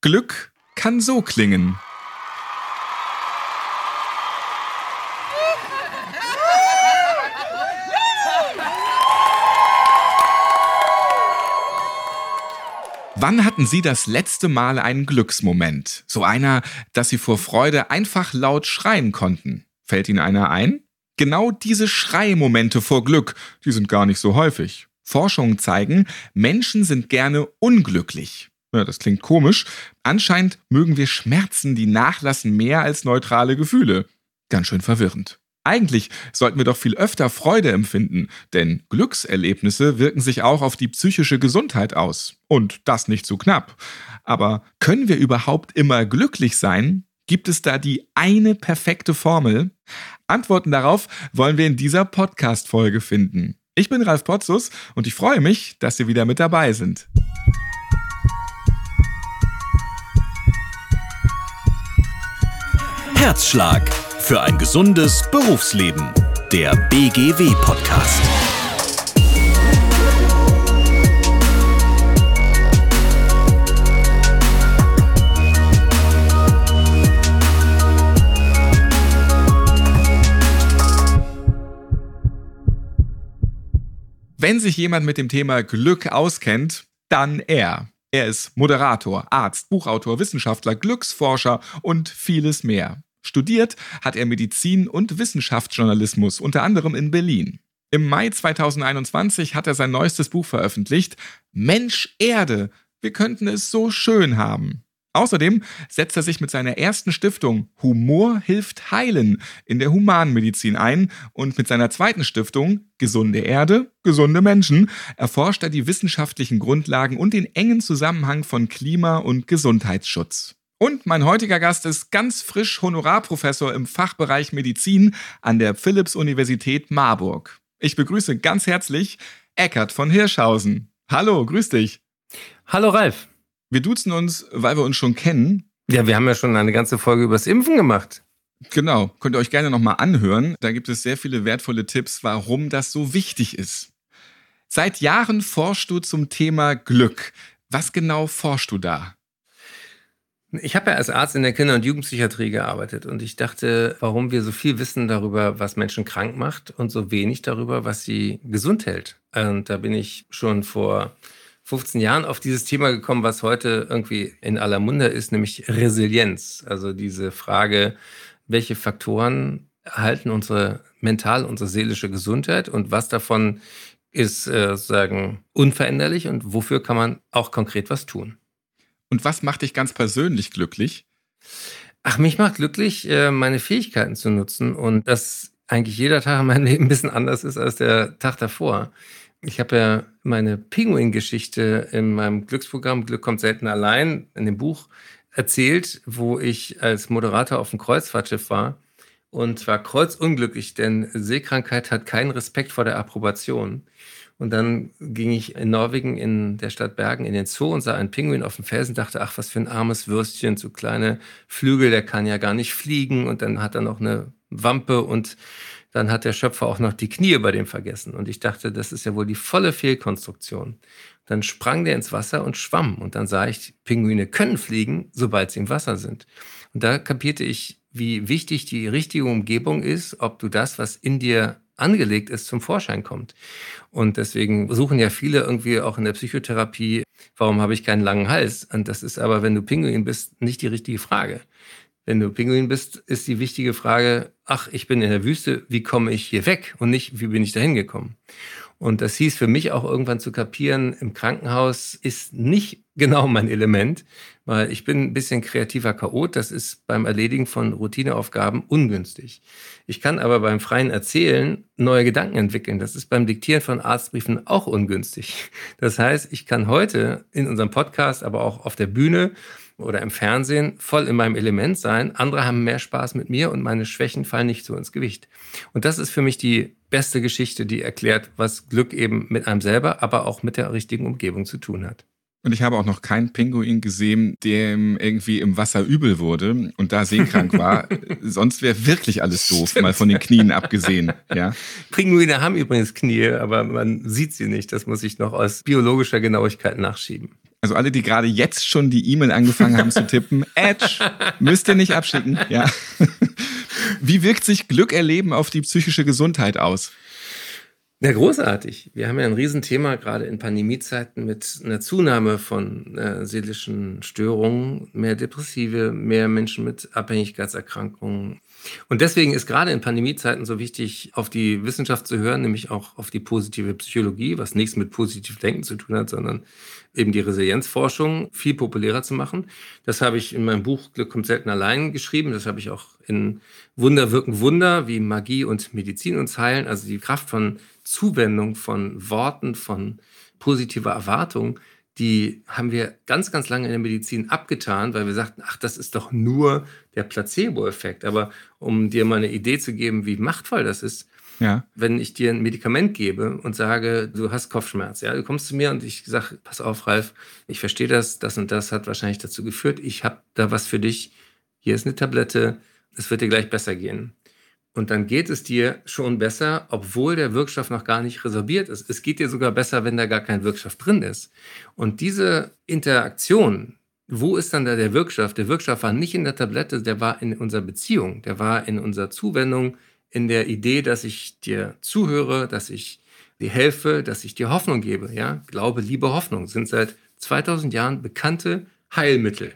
Glück kann so klingen. Wann hatten Sie das letzte Mal einen Glücksmoment? So einer, dass Sie vor Freude einfach laut schreien konnten. Fällt Ihnen einer ein? Genau diese Schreimomente vor Glück, die sind gar nicht so häufig. Forschungen zeigen, Menschen sind gerne unglücklich. Ja, das klingt komisch. Anscheinend mögen wir Schmerzen, die nachlassen, mehr als neutrale Gefühle. Ganz schön verwirrend. Eigentlich sollten wir doch viel öfter Freude empfinden, denn Glückserlebnisse wirken sich auch auf die psychische Gesundheit aus. Und das nicht zu knapp. Aber können wir überhaupt immer glücklich sein? Gibt es da die eine perfekte Formel? Antworten darauf wollen wir in dieser Podcast-Folge finden. Ich bin Ralf Potzus und ich freue mich, dass Sie wieder mit dabei sind. Herzschlag für ein gesundes Berufsleben. Der BGW-Podcast. Wenn sich jemand mit dem Thema Glück auskennt, dann er. Er ist Moderator, Arzt, Buchautor, Wissenschaftler, Glücksforscher und vieles mehr. Studiert hat er Medizin und Wissenschaftsjournalismus, unter anderem in Berlin. Im Mai 2021 hat er sein neuestes Buch veröffentlicht, Mensch Erde, wir könnten es so schön haben. Außerdem setzt er sich mit seiner ersten Stiftung Humor hilft heilen in der Humanmedizin ein und mit seiner zweiten Stiftung Gesunde Erde, gesunde Menschen erforscht er die wissenschaftlichen Grundlagen und den engen Zusammenhang von Klima- und Gesundheitsschutz. Und mein heutiger Gast ist ganz frisch Honorarprofessor im Fachbereich Medizin an der Philipps-Universität Marburg. Ich begrüße ganz herzlich Eckert von Hirschhausen. Hallo, grüß dich. Hallo Ralf. Wir duzen uns, weil wir uns schon kennen. Ja, wir haben ja schon eine ganze Folge übers Impfen gemacht. Genau, könnt ihr euch gerne nochmal anhören. Da gibt es sehr viele wertvolle Tipps, warum das so wichtig ist. Seit Jahren forschst du zum Thema Glück. Was genau forschst du da? Ich habe ja als Arzt in der Kinder- und Jugendpsychiatrie gearbeitet und ich dachte, warum wir so viel wissen darüber, was Menschen krank macht und so wenig darüber, was sie gesund hält. Und da bin ich schon vor 15 Jahren auf dieses Thema gekommen, was heute irgendwie in aller Munde ist, nämlich Resilienz. Also diese Frage, welche Faktoren halten unsere mental, unsere seelische Gesundheit und was davon ist äh, sozusagen unveränderlich und wofür kann man auch konkret was tun. Und was macht dich ganz persönlich glücklich? Ach, mich macht glücklich, äh, meine Fähigkeiten zu nutzen und dass eigentlich jeder Tag in meinem Leben ein bisschen anders ist als der Tag davor. Ich habe ja meine Pinguin-Geschichte in meinem Glücksprogramm Glück kommt selten allein in dem Buch erzählt, wo ich als Moderator auf dem Kreuzfahrtschiff war und zwar kreuzunglücklich, denn Seekrankheit hat keinen Respekt vor der Approbation. Und dann ging ich in Norwegen in der Stadt Bergen in den Zoo und sah einen Pinguin auf dem Felsen, dachte, ach, was für ein armes Würstchen, so kleine Flügel, der kann ja gar nicht fliegen. Und dann hat er noch eine Wampe und dann hat der Schöpfer auch noch die Knie bei dem vergessen. Und ich dachte, das ist ja wohl die volle Fehlkonstruktion. Dann sprang der ins Wasser und schwamm. Und dann sah ich, Pinguine können fliegen, sobald sie im Wasser sind. Und da kapierte ich, wie wichtig die richtige Umgebung ist, ob du das, was in dir angelegt ist, zum Vorschein kommt. Und deswegen suchen ja viele irgendwie auch in der Psychotherapie, warum habe ich keinen langen Hals? Und das ist aber, wenn du Pinguin bist, nicht die richtige Frage. Wenn du Pinguin bist, ist die wichtige Frage, ach, ich bin in der Wüste, wie komme ich hier weg? Und nicht, wie bin ich dahin gekommen? Und das hieß für mich auch irgendwann zu kapieren, im Krankenhaus ist nicht genau mein Element, weil ich bin ein bisschen kreativer Chaot. Das ist beim Erledigen von Routineaufgaben ungünstig. Ich kann aber beim freien Erzählen neue Gedanken entwickeln. Das ist beim Diktieren von Arztbriefen auch ungünstig. Das heißt, ich kann heute in unserem Podcast, aber auch auf der Bühne oder im Fernsehen voll in meinem Element sein. Andere haben mehr Spaß mit mir und meine Schwächen fallen nicht so ins Gewicht. Und das ist für mich die beste Geschichte, die erklärt, was Glück eben mit einem selber, aber auch mit der richtigen Umgebung zu tun hat. Und ich habe auch noch keinen Pinguin gesehen, dem irgendwie im Wasser übel wurde und da seekrank war. Sonst wäre wirklich alles doof, Stimmt. mal von den Knien abgesehen. Ja. Pinguine haben übrigens Knie, aber man sieht sie nicht. Das muss ich noch aus biologischer Genauigkeit nachschieben. Also alle, die gerade jetzt schon die E-Mail angefangen haben zu tippen, Edge, müsst ihr nicht abschicken. Ja. Wie wirkt sich Glück erleben auf die psychische Gesundheit aus? Ja, großartig. Wir haben ja ein Riesenthema gerade in Pandemiezeiten mit einer Zunahme von äh, seelischen Störungen, mehr Depressive, mehr Menschen mit Abhängigkeitserkrankungen. Und deswegen ist gerade in Pandemiezeiten so wichtig, auf die Wissenschaft zu hören, nämlich auch auf die positive Psychologie, was nichts mit positiv Denken zu tun hat, sondern eben die Resilienzforschung viel populärer zu machen. Das habe ich in meinem Buch Glück kommt selten allein geschrieben. Das habe ich auch in Wunder wirken Wunder, wie Magie und Medizin uns heilen. Also die Kraft von Zuwendung, von Worten, von positiver Erwartung, die haben wir ganz, ganz lange in der Medizin abgetan, weil wir sagten, ach, das ist doch nur der Placebo-Effekt. Aber um dir mal eine Idee zu geben, wie machtvoll das ist, ja. wenn ich dir ein Medikament gebe und sage, du hast Kopfschmerz, ja, du kommst zu mir und ich sage, pass auf, Ralf, ich verstehe das, das und das hat wahrscheinlich dazu geführt, ich habe da was für dich, hier ist eine Tablette, es wird dir gleich besser gehen. Und dann geht es dir schon besser, obwohl der Wirkstoff noch gar nicht resorbiert ist. Es geht dir sogar besser, wenn da gar kein Wirkstoff drin ist. Und diese Interaktion, wo ist dann da der Wirkstoff? Der Wirkstoff war nicht in der Tablette, der war in unserer Beziehung, der war in unserer Zuwendung, in der Idee, dass ich dir zuhöre, dass ich dir helfe, dass ich dir Hoffnung gebe. Ja? Glaube, Liebe, Hoffnung sind seit 2000 Jahren bekannte Heilmittel.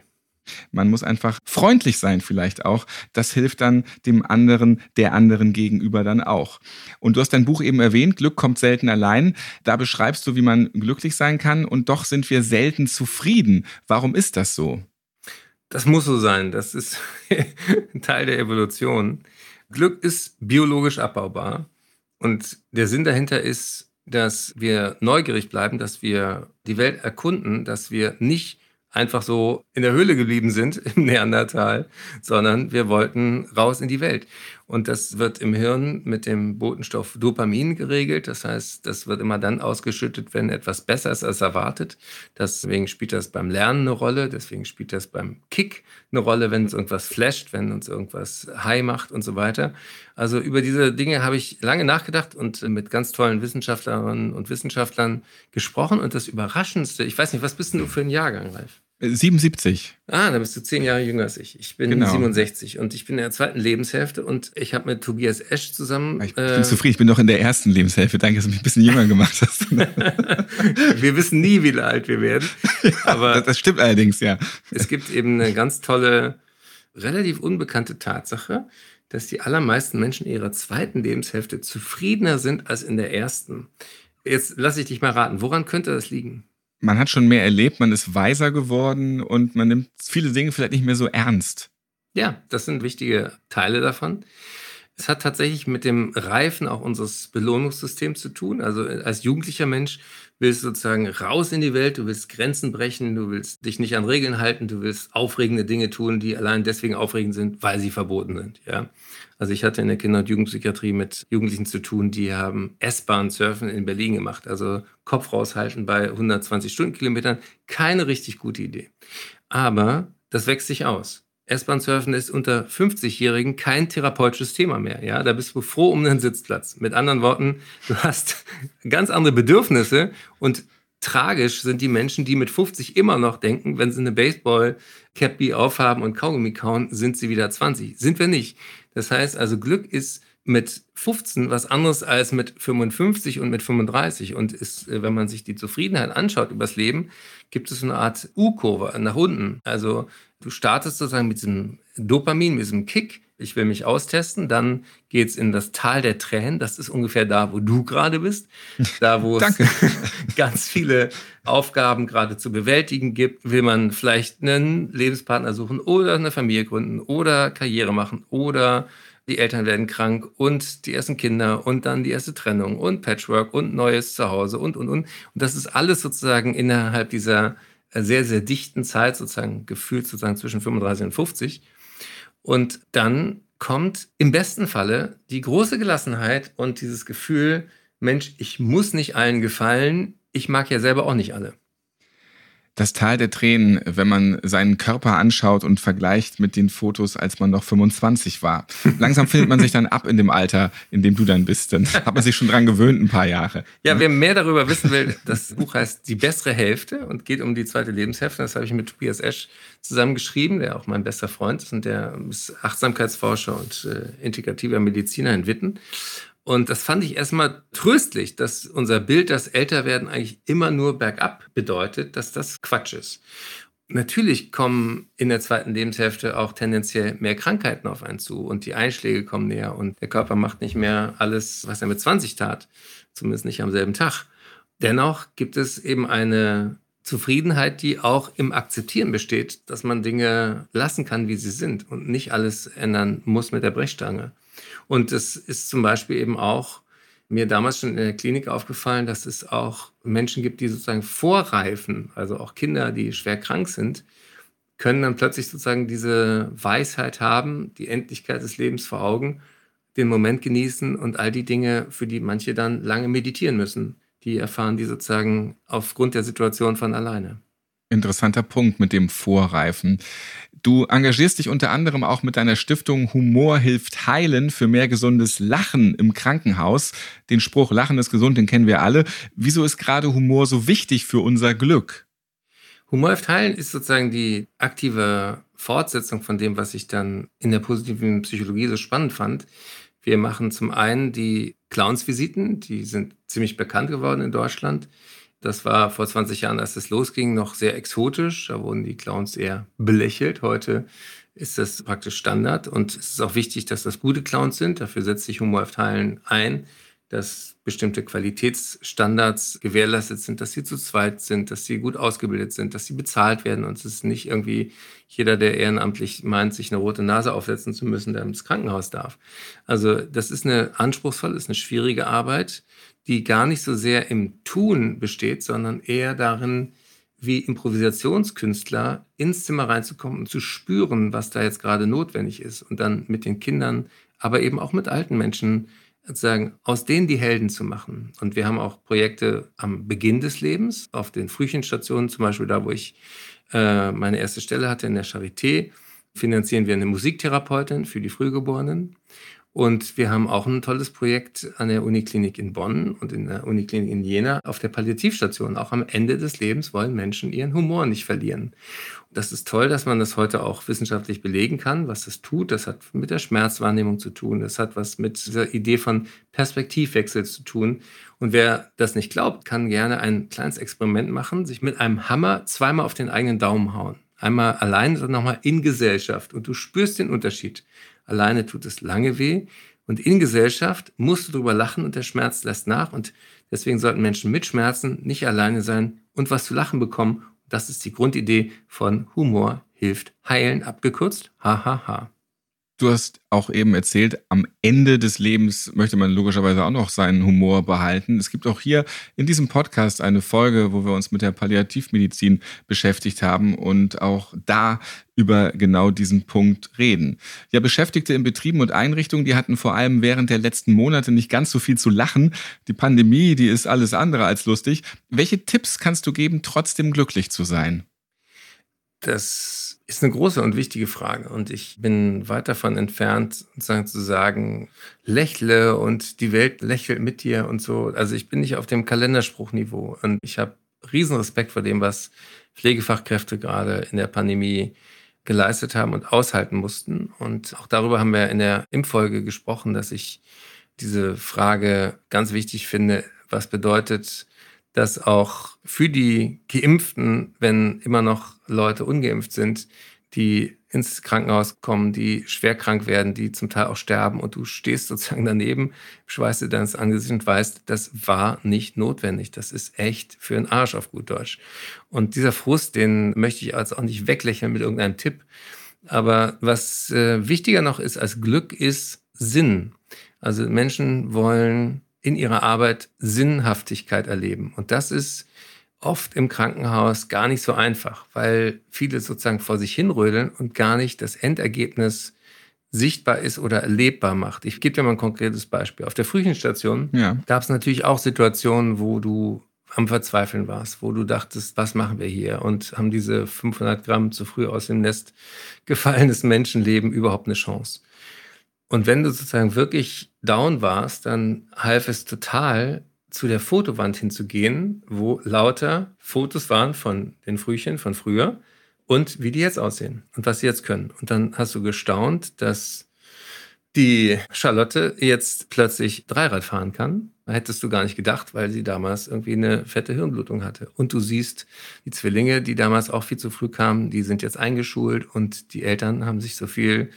Man muss einfach freundlich sein vielleicht auch. Das hilft dann dem anderen, der anderen gegenüber dann auch. Und du hast dein Buch eben erwähnt, Glück kommt selten allein. Da beschreibst du, wie man glücklich sein kann und doch sind wir selten zufrieden. Warum ist das so? Das muss so sein. Das ist Teil der Evolution. Glück ist biologisch abbaubar. Und der Sinn dahinter ist, dass wir neugierig bleiben, dass wir die Welt erkunden, dass wir nicht einfach so in der Höhle geblieben sind im Neandertal, sondern wir wollten raus in die Welt. Und das wird im Hirn mit dem Botenstoff Dopamin geregelt. Das heißt, das wird immer dann ausgeschüttet, wenn etwas besser ist als erwartet. Deswegen spielt das beim Lernen eine Rolle. Deswegen spielt das beim Kick eine Rolle, wenn uns irgendwas flasht, wenn uns irgendwas high macht und so weiter. Also über diese Dinge habe ich lange nachgedacht und mit ganz tollen Wissenschaftlerinnen und Wissenschaftlern gesprochen. Und das Überraschendste, ich weiß nicht, was bist denn du für ein Jahrgang, Ralf? 77. Ah, da bist du zehn Jahre jünger als ich. Ich bin genau. 67 und ich bin in der zweiten Lebenshälfte und ich habe mit Tobias Esch zusammen. Ich bin äh, zufrieden, ich bin doch in der ersten Lebenshälfte. Danke, dass du mich ein bisschen jünger gemacht hast. wir wissen nie, wie alt wir werden. Aber das stimmt allerdings, ja. Es gibt eben eine ganz tolle, relativ unbekannte Tatsache, dass die allermeisten Menschen in ihrer zweiten Lebenshälfte zufriedener sind als in der ersten. Jetzt lasse ich dich mal raten, woran könnte das liegen? Man hat schon mehr erlebt, man ist weiser geworden und man nimmt viele Dinge vielleicht nicht mehr so ernst. Ja, das sind wichtige Teile davon. Es hat tatsächlich mit dem Reifen auch unseres Belohnungssystems zu tun. Also als jugendlicher Mensch willst du sozusagen raus in die Welt, du willst Grenzen brechen, du willst dich nicht an Regeln halten, du willst aufregende Dinge tun, die allein deswegen aufregend sind, weil sie verboten sind. Ja. Also ich hatte in der Kinder- und Jugendpsychiatrie mit Jugendlichen zu tun, die haben S-Bahn-Surfen in Berlin gemacht. Also Kopf raushalten bei 120 Stundenkilometern. Keine richtig gute Idee. Aber das wächst sich aus. S-Bahn-Surfen ist unter 50-Jährigen kein therapeutisches Thema mehr. Ja, da bist du froh um einen Sitzplatz. Mit anderen Worten, du hast ganz andere Bedürfnisse und tragisch sind die Menschen, die mit 50 immer noch denken, wenn sie eine Baseball-Cappy aufhaben und Kaugummi kauen, sind sie wieder 20. Sind wir nicht. Das heißt also, Glück ist mit 15 was anderes als mit 55 und mit 35. Und ist, äh, wenn man sich die Zufriedenheit anschaut übers Leben, gibt es eine Art U-Kurve nach unten. Also du startest sozusagen mit diesem Dopamin, mit diesem Kick. Ich will mich austesten. Dann geht es in das Tal der Tränen. Das ist ungefähr da, wo du gerade bist. Da, wo es ganz viele Aufgaben gerade zu bewältigen gibt. Will man vielleicht einen Lebenspartner suchen oder eine Familie gründen oder Karriere machen oder die Eltern werden krank und die ersten Kinder und dann die erste Trennung und Patchwork und neues Zuhause und, und, und. Und das ist alles sozusagen innerhalb dieser sehr, sehr dichten Zeit, sozusagen gefühlt sozusagen zwischen 35 und 50. Und dann kommt im besten Falle die große Gelassenheit und dieses Gefühl, Mensch, ich muss nicht allen gefallen, ich mag ja selber auch nicht alle. Das Tal der Tränen, wenn man seinen Körper anschaut und vergleicht mit den Fotos, als man noch 25 war. Langsam findet man sich dann ab in dem Alter, in dem du dann bist. Dann hat man sich schon dran gewöhnt, ein paar Jahre. Ja, wer mehr darüber wissen will, das Buch heißt Die bessere Hälfte und geht um die zweite Lebenshälfte. Das habe ich mit Tobias Esch zusammen geschrieben, der auch mein bester Freund ist und der ist Achtsamkeitsforscher und äh, integrativer Mediziner in Witten. Und das fand ich erstmal tröstlich, dass unser Bild, das Älterwerden eigentlich immer nur bergab bedeutet, dass das Quatsch ist. Natürlich kommen in der zweiten Lebenshälfte auch tendenziell mehr Krankheiten auf einen zu und die Einschläge kommen näher und der Körper macht nicht mehr alles, was er mit 20 tat, zumindest nicht am selben Tag. Dennoch gibt es eben eine Zufriedenheit, die auch im Akzeptieren besteht, dass man Dinge lassen kann, wie sie sind und nicht alles ändern muss mit der Brechstange. Und es ist zum Beispiel eben auch mir damals schon in der Klinik aufgefallen, dass es auch Menschen gibt, die sozusagen vorreifen, also auch Kinder, die schwer krank sind, können dann plötzlich sozusagen diese Weisheit haben, die Endlichkeit des Lebens vor Augen, den Moment genießen und all die Dinge, für die manche dann lange meditieren müssen, die erfahren die sozusagen aufgrund der Situation von alleine. Interessanter Punkt mit dem Vorreifen. Du engagierst dich unter anderem auch mit deiner Stiftung Humor hilft heilen für mehr gesundes Lachen im Krankenhaus. Den Spruch Lachen ist gesund, den kennen wir alle. Wieso ist gerade Humor so wichtig für unser Glück? Humor hilft heilen ist sozusagen die aktive Fortsetzung von dem, was ich dann in der positiven Psychologie so spannend fand. Wir machen zum einen die Clownsvisiten, die sind ziemlich bekannt geworden in Deutschland. Das war vor 20 Jahren, als es losging, noch sehr exotisch. Da wurden die Clowns eher belächelt. Heute ist das praktisch Standard. Und es ist auch wichtig, dass das gute Clowns sind. Dafür setzt sich Humor Teilen ein, dass bestimmte Qualitätsstandards gewährleistet sind, dass sie zu zweit sind, dass sie gut ausgebildet sind, dass sie bezahlt werden und es ist nicht irgendwie jeder, der ehrenamtlich meint, sich eine rote Nase aufsetzen zu müssen, der ins Krankenhaus darf. Also das ist eine anspruchsvolle, ist eine schwierige Arbeit die gar nicht so sehr im Tun besteht, sondern eher darin, wie Improvisationskünstler ins Zimmer reinzukommen und zu spüren, was da jetzt gerade notwendig ist und dann mit den Kindern, aber eben auch mit alten Menschen sozusagen aus denen die Helden zu machen. Und wir haben auch Projekte am Beginn des Lebens, auf den Frühchenstationen, zum Beispiel da, wo ich äh, meine erste Stelle hatte in der Charité, finanzieren wir eine Musiktherapeutin für die Frühgeborenen. Und wir haben auch ein tolles Projekt an der Uniklinik in Bonn und in der Uniklinik in Jena auf der Palliativstation. Auch am Ende des Lebens wollen Menschen ihren Humor nicht verlieren. Das ist toll, dass man das heute auch wissenschaftlich belegen kann, was das tut. Das hat mit der Schmerzwahrnehmung zu tun. Das hat was mit dieser Idee von Perspektivwechsel zu tun. Und wer das nicht glaubt, kann gerne ein kleines Experiment machen, sich mit einem Hammer zweimal auf den eigenen Daumen hauen. Einmal allein und nochmal in Gesellschaft. Und du spürst den Unterschied. Alleine tut es lange weh. Und in Gesellschaft musst du darüber lachen und der Schmerz lässt nach. Und deswegen sollten Menschen mit Schmerzen nicht alleine sein und was zu lachen bekommen. Das ist die Grundidee von Humor hilft heilen, abgekürzt. Hahaha. Ha, ha. Du hast auch eben erzählt, am Ende des Lebens möchte man logischerweise auch noch seinen Humor behalten. Es gibt auch hier in diesem Podcast eine Folge, wo wir uns mit der Palliativmedizin beschäftigt haben und auch da über genau diesen Punkt reden. Ja, Beschäftigte in Betrieben und Einrichtungen, die hatten vor allem während der letzten Monate nicht ganz so viel zu lachen. Die Pandemie, die ist alles andere als lustig. Welche Tipps kannst du geben, trotzdem glücklich zu sein? Das ist eine große und wichtige Frage. Und ich bin weit davon entfernt, sozusagen zu sagen, lächle und die Welt lächelt mit dir und so. Also ich bin nicht auf dem Kalenderspruchniveau. Und ich habe riesen Respekt vor dem, was Pflegefachkräfte gerade in der Pandemie geleistet haben und aushalten mussten. Und auch darüber haben wir in der Impffolge gesprochen, dass ich diese Frage ganz wichtig finde, was bedeutet dass auch für die Geimpften, wenn immer noch Leute ungeimpft sind, die ins Krankenhaus kommen, die schwer krank werden, die zum Teil auch sterben und du stehst sozusagen daneben, schweißt dir deines Angesicht und weißt, das war nicht notwendig. Das ist echt für den Arsch auf gut Deutsch. Und dieser Frust, den möchte ich also auch nicht weglächeln mit irgendeinem Tipp. Aber was äh, wichtiger noch ist als Glück, ist Sinn. Also Menschen wollen in ihrer Arbeit Sinnhaftigkeit erleben. Und das ist oft im Krankenhaus gar nicht so einfach, weil viele sozusagen vor sich hinrödeln und gar nicht das Endergebnis sichtbar ist oder erlebbar macht. Ich gebe dir mal ein konkretes Beispiel. Auf der Frühchenstation ja. gab es natürlich auch Situationen, wo du am Verzweifeln warst, wo du dachtest, was machen wir hier? Und haben diese 500 Gramm zu früh aus dem Nest gefallenes Menschenleben überhaupt eine Chance? Und wenn du sozusagen wirklich down warst, dann half es total, zu der Fotowand hinzugehen, wo lauter Fotos waren von den Frühchen von früher und wie die jetzt aussehen und was sie jetzt können. Und dann hast du gestaunt, dass die Charlotte jetzt plötzlich Dreirad fahren kann. Hättest du gar nicht gedacht, weil sie damals irgendwie eine fette Hirnblutung hatte. Und du siehst die Zwillinge, die damals auch viel zu früh kamen, die sind jetzt eingeschult und die Eltern haben sich so viel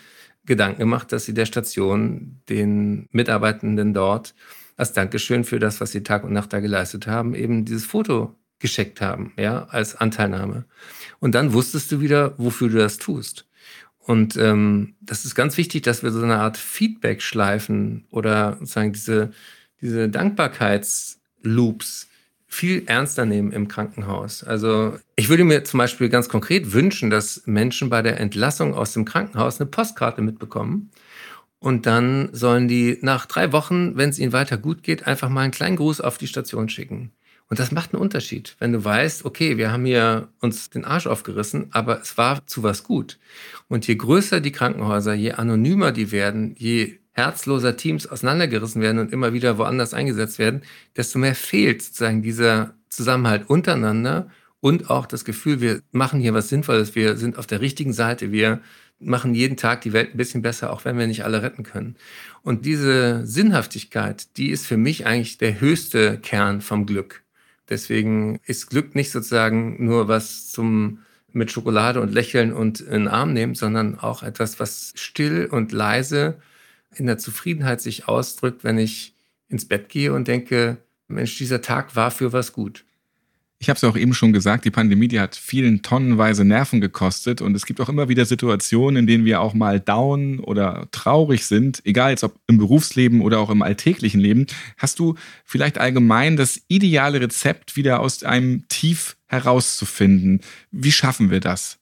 Gedanken gemacht, dass sie der Station, den Mitarbeitenden dort, als Dankeschön für das, was sie Tag und Nacht da geleistet haben, eben dieses Foto gescheckt haben, ja, als Anteilnahme. Und dann wusstest du wieder, wofür du das tust. Und ähm, das ist ganz wichtig, dass wir so eine Art Feedback schleifen oder sozusagen diese, diese Dankbarkeitsloops viel ernster nehmen im Krankenhaus. Also ich würde mir zum Beispiel ganz konkret wünschen, dass Menschen bei der Entlassung aus dem Krankenhaus eine Postkarte mitbekommen. Und dann sollen die nach drei Wochen, wenn es ihnen weiter gut geht, einfach mal einen kleinen Gruß auf die Station schicken. Und das macht einen Unterschied, wenn du weißt, okay, wir haben hier uns den Arsch aufgerissen, aber es war zu was gut. Und je größer die Krankenhäuser, je anonymer die werden, je herzloser Teams auseinandergerissen werden und immer wieder woanders eingesetzt werden, desto mehr fehlt sozusagen dieser Zusammenhalt untereinander und auch das Gefühl, wir machen hier was Sinnvolles, wir sind auf der richtigen Seite, wir machen jeden Tag die Welt ein bisschen besser, auch wenn wir nicht alle retten können. Und diese Sinnhaftigkeit, die ist für mich eigentlich der höchste Kern vom Glück. Deswegen ist Glück nicht sozusagen nur was zum mit Schokolade und Lächeln und in den Arm nehmen, sondern auch etwas, was still und leise in der Zufriedenheit sich ausdrückt, wenn ich ins Bett gehe und denke, Mensch, dieser Tag war für was gut. Ich habe es auch eben schon gesagt, die Pandemie, die hat vielen tonnenweise Nerven gekostet und es gibt auch immer wieder Situationen, in denen wir auch mal down oder traurig sind, egal jetzt ob im Berufsleben oder auch im alltäglichen Leben. Hast du vielleicht allgemein das ideale Rezept, wieder aus einem Tief herauszufinden? Wie schaffen wir das?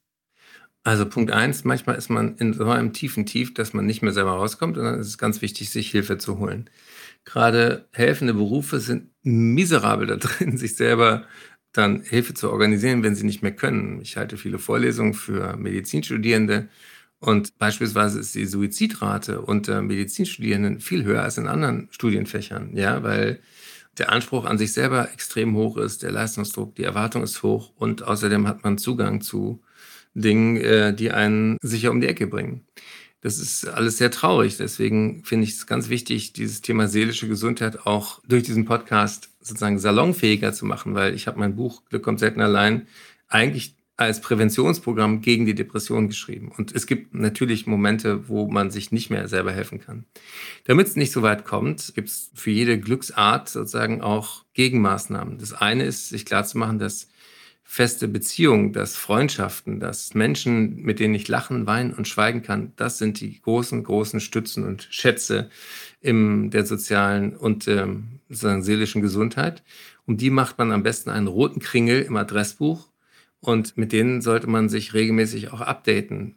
Also Punkt eins, manchmal ist man in so einem tiefen Tief, dass man nicht mehr selber rauskommt und dann ist es ganz wichtig, sich Hilfe zu holen. Gerade helfende Berufe sind miserabel da drin, sich selber dann Hilfe zu organisieren, wenn sie nicht mehr können. Ich halte viele Vorlesungen für Medizinstudierende und beispielsweise ist die Suizidrate unter Medizinstudierenden viel höher als in anderen Studienfächern, ja, weil der Anspruch an sich selber extrem hoch ist, der Leistungsdruck, die Erwartung ist hoch und außerdem hat man Zugang zu Dingen, äh, die einen sicher um die Ecke bringen. Das ist alles sehr traurig. Deswegen finde ich es ganz wichtig, dieses Thema seelische Gesundheit auch durch diesen Podcast sozusagen salonfähiger zu machen, weil ich habe mein Buch Glück kommt selten allein eigentlich als Präventionsprogramm gegen die Depression geschrieben. Und es gibt natürlich Momente, wo man sich nicht mehr selber helfen kann. Damit es nicht so weit kommt, gibt es für jede Glücksart sozusagen auch Gegenmaßnahmen. Das eine ist, sich klarzumachen, dass feste Beziehungen, dass Freundschaften, dass Menschen, mit denen ich lachen, weinen und schweigen kann, das sind die großen, großen Stützen und Schätze in der sozialen und ähm, sozusagen seelischen Gesundheit. Um die macht man am besten einen roten Kringel im Adressbuch und mit denen sollte man sich regelmäßig auch updaten.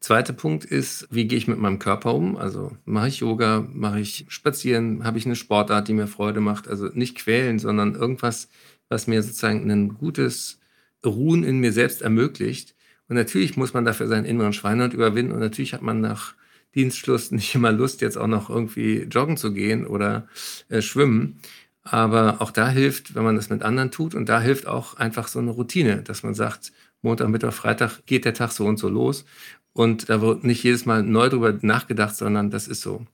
Zweiter Punkt ist, wie gehe ich mit meinem Körper um? Also mache ich Yoga, mache ich Spazieren, habe ich eine Sportart, die mir Freude macht? Also nicht quälen, sondern irgendwas, was mir sozusagen ein gutes Ruhen in mir selbst ermöglicht. Und natürlich muss man dafür seinen inneren Schweinehund überwinden. Und natürlich hat man nach Dienstschluss nicht immer Lust, jetzt auch noch irgendwie joggen zu gehen oder äh, schwimmen. Aber auch da hilft, wenn man das mit anderen tut. Und da hilft auch einfach so eine Routine, dass man sagt, Montag, Mittwoch, Freitag geht der Tag so und so los. Und da wird nicht jedes Mal neu drüber nachgedacht, sondern das ist so.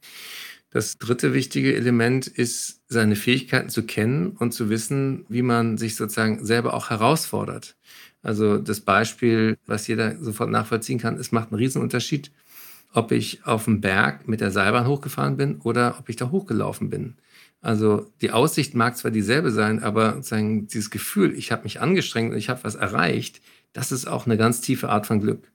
Das dritte wichtige Element ist, seine Fähigkeiten zu kennen und zu wissen, wie man sich sozusagen selber auch herausfordert. Also das Beispiel, was jeder sofort nachvollziehen kann, es macht einen Riesenunterschied, ob ich auf dem Berg mit der Seilbahn hochgefahren bin oder ob ich da hochgelaufen bin. Also die Aussicht mag zwar dieselbe sein, aber sozusagen dieses Gefühl, ich habe mich angestrengt und ich habe was erreicht, das ist auch eine ganz tiefe Art von Glück.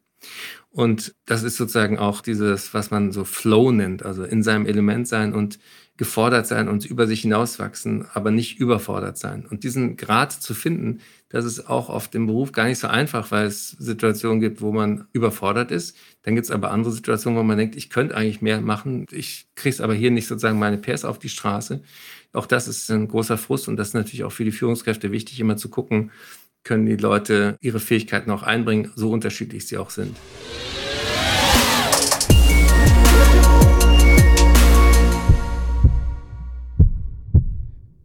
Und das ist sozusagen auch dieses, was man so Flow nennt, also in seinem Element sein und gefordert sein und über sich hinauswachsen, aber nicht überfordert sein. Und diesen Grad zu finden, das ist auch auf dem Beruf gar nicht so einfach, weil es Situationen gibt, wo man überfordert ist. Dann gibt es aber andere Situationen, wo man denkt, ich könnte eigentlich mehr machen, ich kriege es aber hier nicht sozusagen meine PS auf die Straße. Auch das ist ein großer Frust und das ist natürlich auch für die Führungskräfte wichtig, immer zu gucken, können die Leute ihre Fähigkeiten auch einbringen, so unterschiedlich sie auch sind.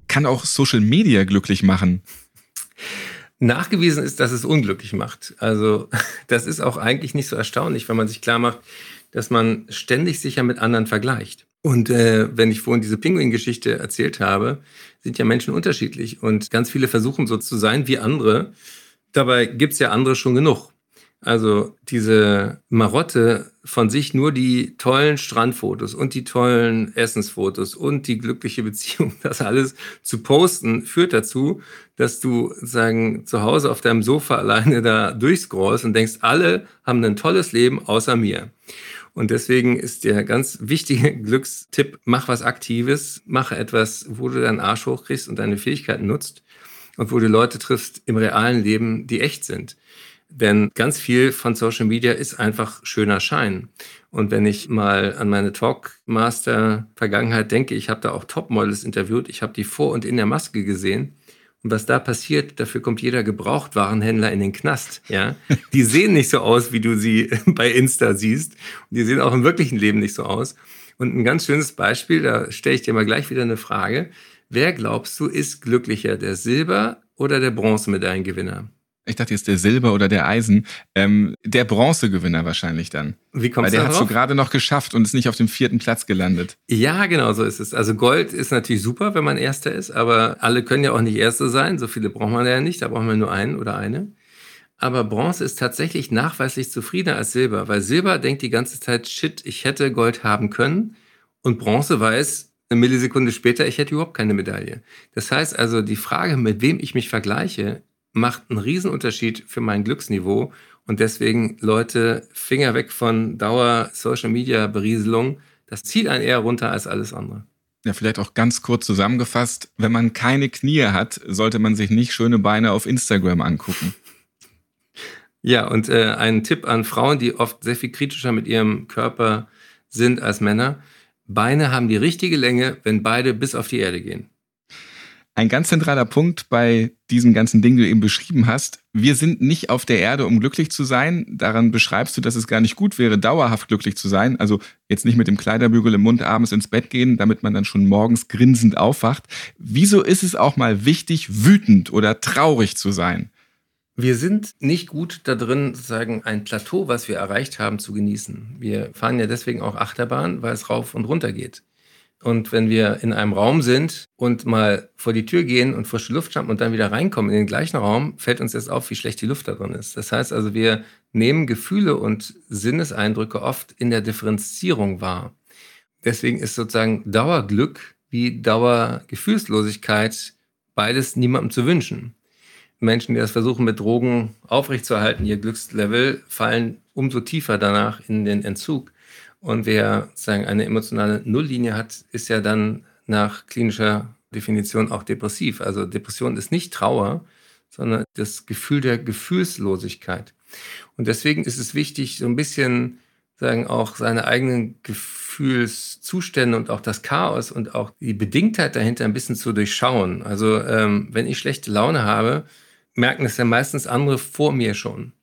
Kann auch Social Media glücklich machen? Nachgewiesen ist, dass es unglücklich macht. Also das ist auch eigentlich nicht so erstaunlich, wenn man sich klar macht, dass man ständig sich ja mit anderen vergleicht. Und äh, wenn ich vorhin diese Pinguin-Geschichte erzählt habe, sind ja Menschen unterschiedlich und ganz viele versuchen so zu sein wie andere. Dabei gibt's ja andere schon genug. Also diese Marotte von sich nur die tollen Strandfotos und die tollen Essensfotos und die glückliche Beziehung, das alles zu posten, führt dazu, dass du sagen zu Hause auf deinem Sofa alleine da durchscrollst und denkst, alle haben ein tolles Leben außer mir. Und deswegen ist der ganz wichtige Glückstipp, mach was Aktives, mach etwas, wo du deinen Arsch hochkriegst und deine Fähigkeiten nutzt und wo du Leute triffst im realen Leben, die echt sind. Denn ganz viel von Social Media ist einfach schöner Schein. Und wenn ich mal an meine Talkmaster-Vergangenheit denke, ich habe da auch Topmodels interviewt, ich habe die vor und in der Maske gesehen und was da passiert, dafür kommt jeder Gebrauchtwarenhändler in den Knast. Ja, die sehen nicht so aus, wie du sie bei Insta siehst. Und die sehen auch im wirklichen Leben nicht so aus. Und ein ganz schönes Beispiel, da stelle ich dir mal gleich wieder eine Frage. Wer glaubst du ist glücklicher, der Silber- oder der Bronzemedaillengewinner? Ich dachte jetzt der Silber oder der Eisen. Ähm, der Bronzegewinner wahrscheinlich dann. Wie kommst Weil der hat so gerade noch geschafft und ist nicht auf dem vierten Platz gelandet. Ja, genau so ist es. Also Gold ist natürlich super, wenn man Erster ist, aber alle können ja auch nicht Erste sein. So viele braucht man ja nicht. Da braucht man nur einen oder eine. Aber Bronze ist tatsächlich nachweislich zufriedener als Silber, weil Silber denkt die ganze Zeit, shit, ich hätte Gold haben können. Und Bronze weiß, eine Millisekunde später, ich hätte überhaupt keine Medaille. Das heißt also, die Frage, mit wem ich mich vergleiche, macht einen Riesenunterschied für mein Glücksniveau. Und deswegen, Leute, Finger weg von Dauer-Social-Media-Berieselung. Das zieht einen eher runter als alles andere. Ja, vielleicht auch ganz kurz zusammengefasst. Wenn man keine Knie hat, sollte man sich nicht schöne Beine auf Instagram angucken. Ja, und äh, ein Tipp an Frauen, die oft sehr viel kritischer mit ihrem Körper sind als Männer. Beine haben die richtige Länge, wenn beide bis auf die Erde gehen. Ein ganz zentraler Punkt bei diesen ganzen Dingen, die du eben beschrieben hast. Wir sind nicht auf der Erde, um glücklich zu sein. Daran beschreibst du, dass es gar nicht gut wäre, dauerhaft glücklich zu sein. Also jetzt nicht mit dem Kleiderbügel im Mund abends ins Bett gehen, damit man dann schon morgens grinsend aufwacht. Wieso ist es auch mal wichtig, wütend oder traurig zu sein? Wir sind nicht gut da drin, sozusagen ein Plateau, was wir erreicht haben, zu genießen. Wir fahren ja deswegen auch Achterbahn, weil es rauf und runter geht. Und wenn wir in einem Raum sind und mal vor die Tür gehen und frische Luft schnappen und dann wieder reinkommen in den gleichen Raum, fällt uns jetzt auf, wie schlecht die Luft da drin ist. Das heißt also, wir nehmen Gefühle und Sinneseindrücke oft in der Differenzierung wahr. Deswegen ist sozusagen Dauerglück wie Dauergefühlslosigkeit beides niemandem zu wünschen. Menschen, die das versuchen, mit Drogen aufrechtzuerhalten, ihr Glückslevel, fallen umso tiefer danach in den Entzug. Und wer sozusagen eine emotionale Nulllinie hat, ist ja dann nach klinischer Definition auch depressiv. Also Depression ist nicht Trauer, sondern das Gefühl der Gefühlslosigkeit. Und deswegen ist es wichtig, so ein bisschen sagen auch seine eigenen Gefühlszustände und auch das Chaos und auch die Bedingtheit dahinter ein bisschen zu durchschauen. Also ähm, wenn ich schlechte Laune habe, merken es ja meistens andere vor mir schon.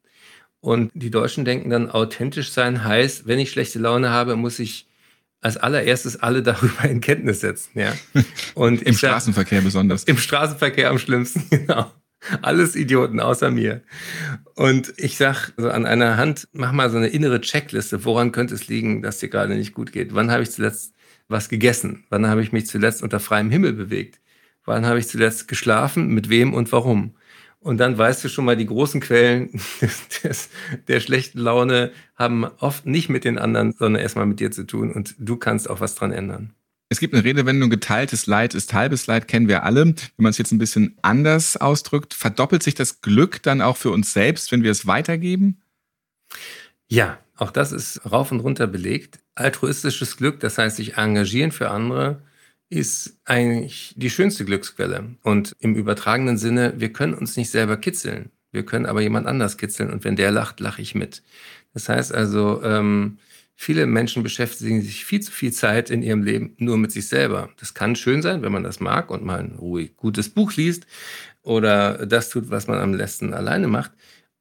Und die Deutschen denken dann, authentisch sein heißt, wenn ich schlechte Laune habe, muss ich als allererstes alle darüber in Kenntnis setzen. Ja? Und Im Straßenverkehr besonders. Im Straßenverkehr am schlimmsten, genau. Alles Idioten außer mir. Und ich sag so an einer Hand, mach mal so eine innere Checkliste. Woran könnte es liegen, dass dir gerade nicht gut geht? Wann habe ich zuletzt was gegessen? Wann habe ich mich zuletzt unter freiem Himmel bewegt? Wann habe ich zuletzt geschlafen? Mit wem und warum? Und dann weißt du schon mal, die großen Quellen des, des, der schlechten Laune haben oft nicht mit den anderen, sondern erstmal mit dir zu tun. Und du kannst auch was dran ändern. Es gibt eine Redewendung, geteiltes Leid ist halbes Leid, kennen wir alle. Wenn man es jetzt ein bisschen anders ausdrückt, verdoppelt sich das Glück dann auch für uns selbst, wenn wir es weitergeben? Ja, auch das ist rauf und runter belegt. Altruistisches Glück, das heißt sich engagieren für andere, ist eigentlich die schönste Glücksquelle. Und im übertragenen Sinne, wir können uns nicht selber kitzeln. Wir können aber jemand anders kitzeln und wenn der lacht, lache ich mit. Das heißt also, ähm, viele Menschen beschäftigen sich viel zu viel Zeit in ihrem Leben nur mit sich selber. Das kann schön sein, wenn man das mag und mal ein ruhig gutes Buch liest oder das tut, was man am besten alleine macht.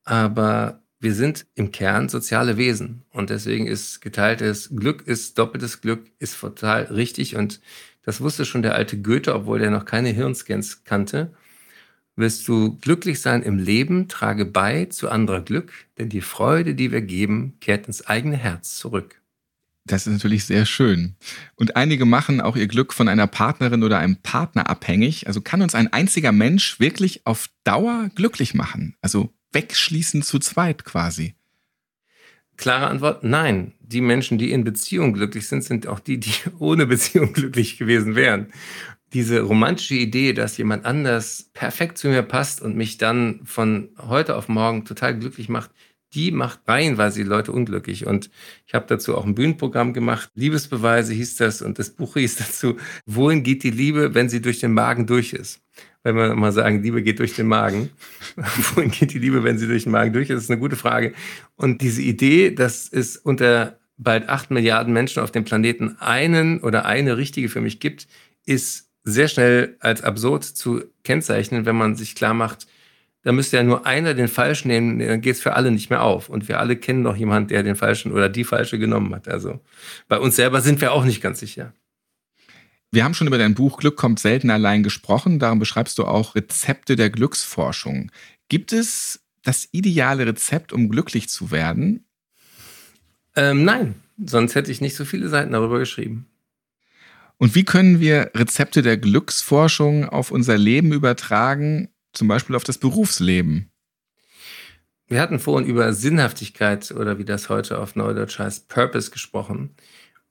Aber wir sind im Kern soziale Wesen und deswegen ist geteiltes Glück ist doppeltes Glück ist total richtig und das wusste schon der alte Goethe, obwohl der noch keine Hirnscans kannte. Willst du glücklich sein im Leben, trage bei zu anderer Glück, denn die Freude, die wir geben, kehrt ins eigene Herz zurück. Das ist natürlich sehr schön. Und einige machen auch ihr Glück von einer Partnerin oder einem Partner abhängig. Also kann uns ein einziger Mensch wirklich auf Dauer glücklich machen? Also wegschließen zu zweit quasi. Klare Antwort, nein. Die Menschen, die in Beziehung glücklich sind, sind auch die, die ohne Beziehung glücklich gewesen wären diese romantische Idee, dass jemand anders perfekt zu mir passt und mich dann von heute auf morgen total glücklich macht, die macht reihenweise die Leute unglücklich. Und ich habe dazu auch ein Bühnenprogramm gemacht. Liebesbeweise hieß das und das Buch hieß dazu, wohin geht die Liebe, wenn sie durch den Magen durch ist? Wenn wir mal sagen, Liebe geht durch den Magen. wohin geht die Liebe, wenn sie durch den Magen durch ist? Das ist eine gute Frage. Und diese Idee, dass es unter bald acht Milliarden Menschen auf dem Planeten einen oder eine richtige für mich gibt, ist sehr schnell als absurd zu kennzeichnen, wenn man sich klar macht, da müsste ja nur einer den falschen nehmen, dann geht es für alle nicht mehr auf. Und wir alle kennen noch jemanden, der den falschen oder die falsche genommen hat. Also bei uns selber sind wir auch nicht ganz sicher. Wir haben schon über dein Buch Glück kommt selten allein gesprochen. Darum beschreibst du auch Rezepte der Glücksforschung. Gibt es das ideale Rezept, um glücklich zu werden? Ähm, nein, sonst hätte ich nicht so viele Seiten darüber geschrieben. Und wie können wir Rezepte der Glücksforschung auf unser Leben übertragen, zum Beispiel auf das Berufsleben? Wir hatten vorhin über Sinnhaftigkeit oder wie das heute auf Neudeutsch heißt, Purpose gesprochen.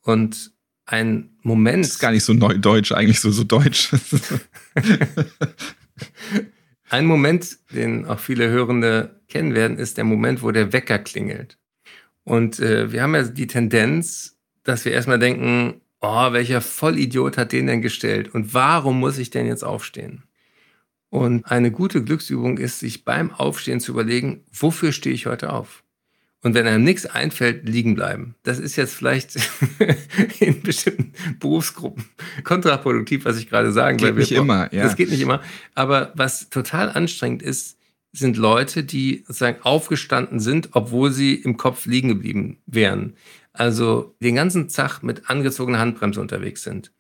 Und ein Moment. Das ist gar nicht so neudeutsch, eigentlich so, so deutsch. ein Moment, den auch viele Hörende kennen werden, ist der Moment, wo der Wecker klingelt. Und äh, wir haben ja die Tendenz, dass wir erstmal denken, oh, welcher Vollidiot hat den denn gestellt? Und warum muss ich denn jetzt aufstehen? Und eine gute Glücksübung ist, sich beim Aufstehen zu überlegen, wofür stehe ich heute auf? Und wenn einem nichts einfällt, liegen bleiben. Das ist jetzt vielleicht in bestimmten Berufsgruppen kontraproduktiv, was ich gerade sagen will. Geht nicht immer, ja. Das geht nicht immer. Aber was total anstrengend ist, sind Leute, die sozusagen aufgestanden sind, obwohl sie im Kopf liegen geblieben wären also den ganzen Tag mit angezogener Handbremse unterwegs sind.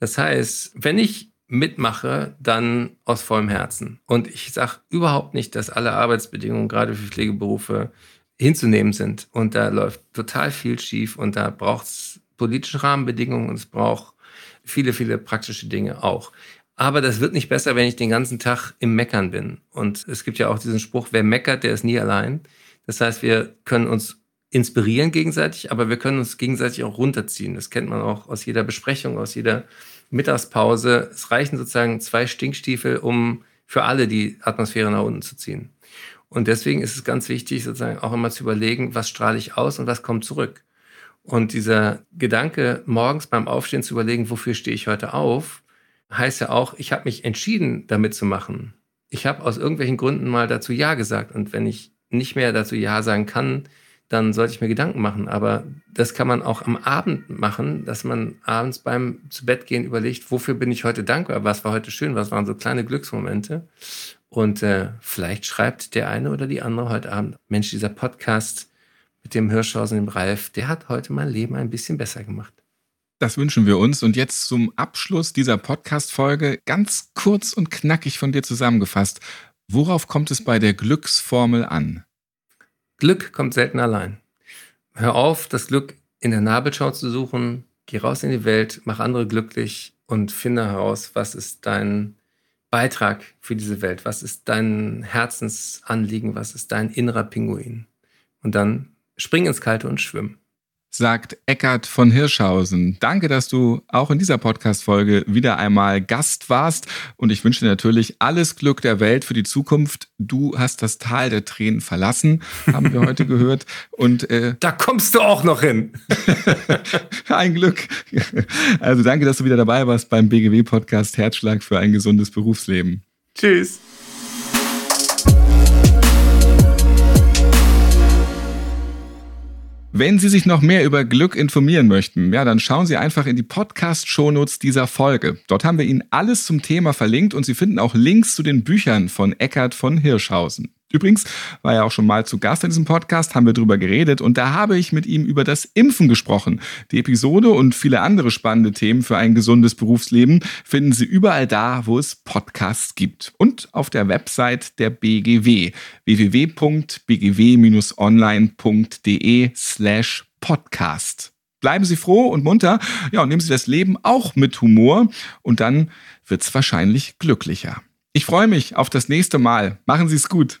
Das heißt, wenn ich mitmache, dann aus vollem Herzen. Und ich sage überhaupt nicht, dass alle Arbeitsbedingungen gerade für Pflegeberufe hinzunehmen sind. Und da läuft total viel schief und da braucht es politische Rahmenbedingungen und es braucht viele, viele praktische Dinge auch. Aber das wird nicht besser, wenn ich den ganzen Tag im Meckern bin. Und es gibt ja auch diesen Spruch, wer meckert, der ist nie allein. Das heißt, wir können uns inspirieren gegenseitig, aber wir können uns gegenseitig auch runterziehen. Das kennt man auch aus jeder Besprechung, aus jeder Mittagspause. Es reichen sozusagen zwei Stinkstiefel, um für alle die Atmosphäre nach unten zu ziehen. Und deswegen ist es ganz wichtig, sozusagen auch immer zu überlegen, was strahle ich aus und was kommt zurück. Und dieser Gedanke, morgens beim Aufstehen zu überlegen, wofür stehe ich heute auf, heißt ja auch, ich habe mich entschieden, damit zu machen. Ich habe aus irgendwelchen Gründen mal dazu Ja gesagt. Und wenn ich nicht mehr dazu Ja sagen kann, dann sollte ich mir Gedanken machen. Aber das kann man auch am Abend machen, dass man abends beim zu Bett gehen überlegt, wofür bin ich heute dankbar? Was war heute schön? Was waren so kleine Glücksmomente? Und äh, vielleicht schreibt der eine oder die andere heute Abend, Mensch, dieser Podcast mit dem Hirschhausen, dem Ralf, der hat heute mein Leben ein bisschen besser gemacht. Das wünschen wir uns. Und jetzt zum Abschluss dieser Podcast-Folge ganz kurz und knackig von dir zusammengefasst. Worauf kommt es bei der Glücksformel an? Glück kommt selten allein. Hör auf, das Glück in der Nabelschau zu suchen. Geh raus in die Welt, mach andere glücklich und finde heraus, was ist dein Beitrag für diese Welt? Was ist dein Herzensanliegen? Was ist dein innerer Pinguin? Und dann spring ins Kalte und schwimm. Sagt Eckart von Hirschhausen. Danke, dass du auch in dieser Podcast-Folge wieder einmal Gast warst. Und ich wünsche dir natürlich alles Glück der Welt für die Zukunft. Du hast das Tal der Tränen verlassen, haben wir heute gehört. Und äh, da kommst du auch noch hin. ein Glück. Also danke, dass du wieder dabei warst beim BGW-Podcast Herzschlag für ein gesundes Berufsleben. Tschüss. Wenn Sie sich noch mehr über Glück informieren möchten, ja, dann schauen Sie einfach in die Podcast-Shownotes dieser Folge. Dort haben wir Ihnen alles zum Thema verlinkt und Sie finden auch Links zu den Büchern von Eckhard von Hirschhausen. Übrigens war er auch schon mal zu Gast in diesem Podcast, haben wir drüber geredet und da habe ich mit ihm über das Impfen gesprochen. Die Episode und viele andere spannende Themen für ein gesundes Berufsleben finden Sie überall da, wo es Podcasts gibt und auf der Website der BGW www.bgw-online.de slash podcast. Bleiben Sie froh und munter, ja, und nehmen Sie das Leben auch mit Humor und dann wird's wahrscheinlich glücklicher. Ich freue mich auf das nächste Mal. Machen Sie es gut.